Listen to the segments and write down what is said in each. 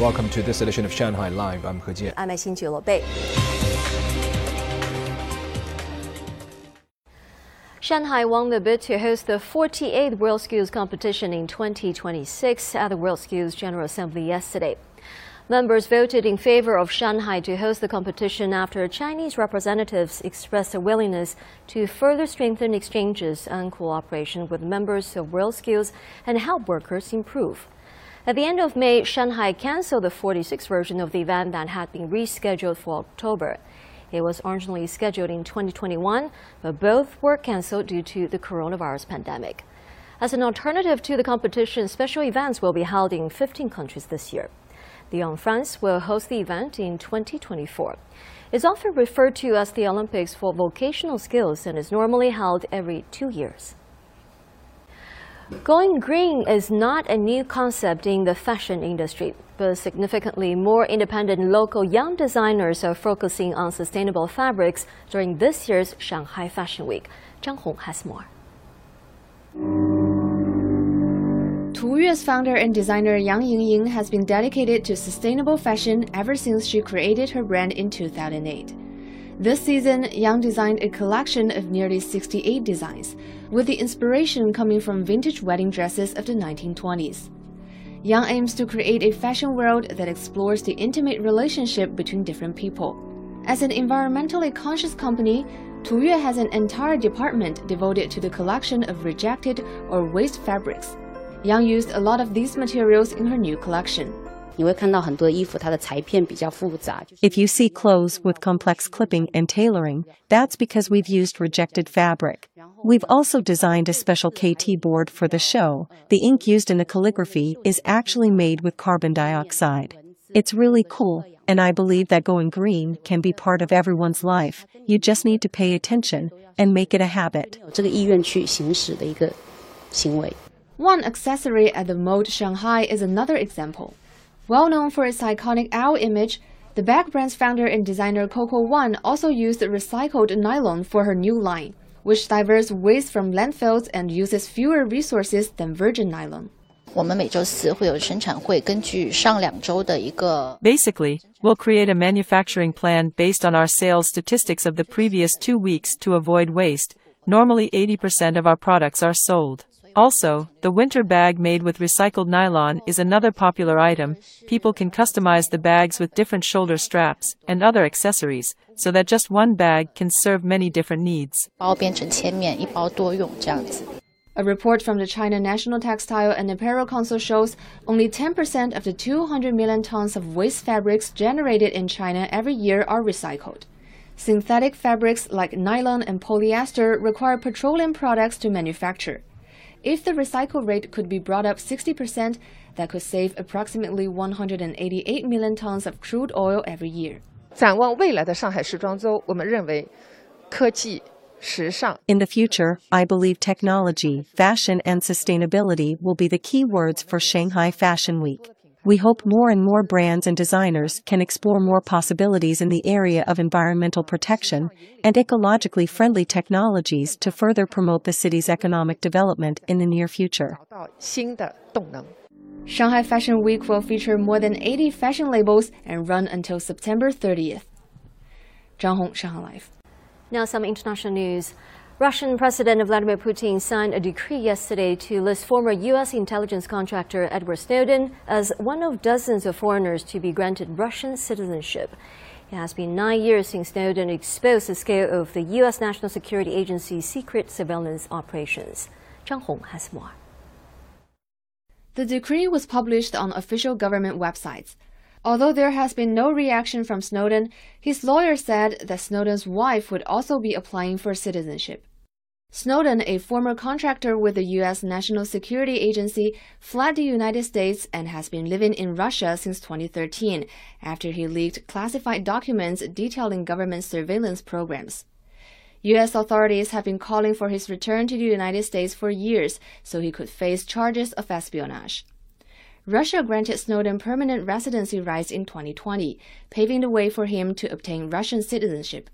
Welcome to this edition of Shanghai Live. I'm He Jian. I'm Xin Bei. Shanghai won the bid to host the 48th World Skills Competition in 2026 at the World Skills General Assembly yesterday. Members voted in favor of Shanghai to host the competition after Chinese representatives expressed a willingness to further strengthen exchanges and cooperation with members of World Skills and help workers improve. At the end of May, Shanghai canceled the 46th version of the event that had been rescheduled for October. It was originally scheduled in 2021, but both were canceled due to the coronavirus pandemic. As an alternative to the competition, special events will be held in 15 countries this year. Lyon, France will host the event in 2024. It's often referred to as the Olympics for vocational skills and is normally held every two years. Going green is not a new concept in the fashion industry, but significantly more independent local young designers are focusing on sustainable fabrics during this year's Shanghai Fashion Week. Zhang Hong has more. Tuyue's founder and designer Yang Yingying has been dedicated to sustainable fashion ever since she created her brand in 2008. This season, Yang designed a collection of nearly 68 designs, with the inspiration coming from vintage wedding dresses of the 1920s. Yang aims to create a fashion world that explores the intimate relationship between different people. As an environmentally conscious company, Tuyue has an entire department devoted to the collection of rejected or waste fabrics Yang used a lot of these materials in her new collection. If you see clothes with complex clipping and tailoring, that's because we've used rejected fabric. We've also designed a special KT board for the show. The ink used in the calligraphy is actually made with carbon dioxide. It's really cool, and I believe that going green can be part of everyone's life. You just need to pay attention and make it a habit. One accessory at the Mode Shanghai is another example. Well known for its iconic owl image, the bag brand's founder and designer Coco One also used recycled nylon for her new line, which diverts waste from landfills and uses fewer resources than virgin nylon. Basically, we'll create a manufacturing plan based on our sales statistics of the previous two weeks to avoid waste. Normally 80% of our products are sold. Also, the winter bag made with recycled nylon is another popular item. People can customize the bags with different shoulder straps and other accessories, so that just one bag can serve many different needs. A report from the China National Textile and Apparel Council shows only 10% of the 200 million tons of waste fabrics generated in China every year are recycled. Synthetic fabrics like nylon and polyester require petroleum products to manufacture. If the recycle rate could be brought up 60%, that could save approximately 188 million tons of crude oil every year. In the future, I believe technology, fashion, and sustainability will be the key words for Shanghai Fashion Week. We hope more and more brands and designers can explore more possibilities in the area of environmental protection and ecologically friendly technologies to further promote the city's economic development in the near future. Shanghai Fashion Week will feature more than 80 fashion labels and run until September 30th. Zhang Hong, Shanghai Live. Now, some international news. Russian President Vladimir Putin signed a decree yesterday to list former U.S. intelligence contractor Edward Snowden as one of dozens of foreigners to be granted Russian citizenship. It has been nine years since Snowden exposed the scale of the U.S. National Security Agency's secret surveillance operations. Zhang Hong has more. The decree was published on official government websites. Although there has been no reaction from Snowden, his lawyer said that Snowden's wife would also be applying for citizenship. Snowden, a former contractor with the U.S. National Security Agency, fled the United States and has been living in Russia since 2013 after he leaked classified documents detailing government surveillance programs. U.S. authorities have been calling for his return to the United States for years so he could face charges of espionage. Russia granted Snowden permanent residency rights in 2020, paving the way for him to obtain Russian citizenship.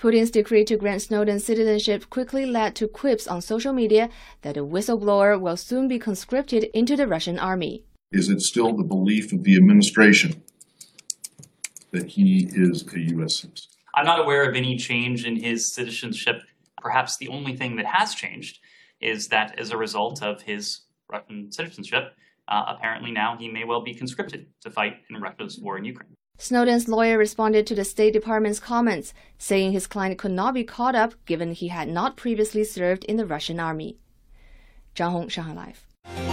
Putin's decree to grant Snowden citizenship quickly led to quips on social media that a whistleblower will soon be conscripted into the Russian army. Is it still the belief of the administration that he is a U.S. citizen? I'm not aware of any change in his citizenship. Perhaps the only thing that has changed is that as a result of his Russian citizenship, uh, apparently now he may well be conscripted to fight in Russia's war in Ukraine. Snowden's lawyer responded to the State Department's comments, saying his client could not be caught up given he had not previously served in the Russian army. Zhang Hong, Shanghai Live.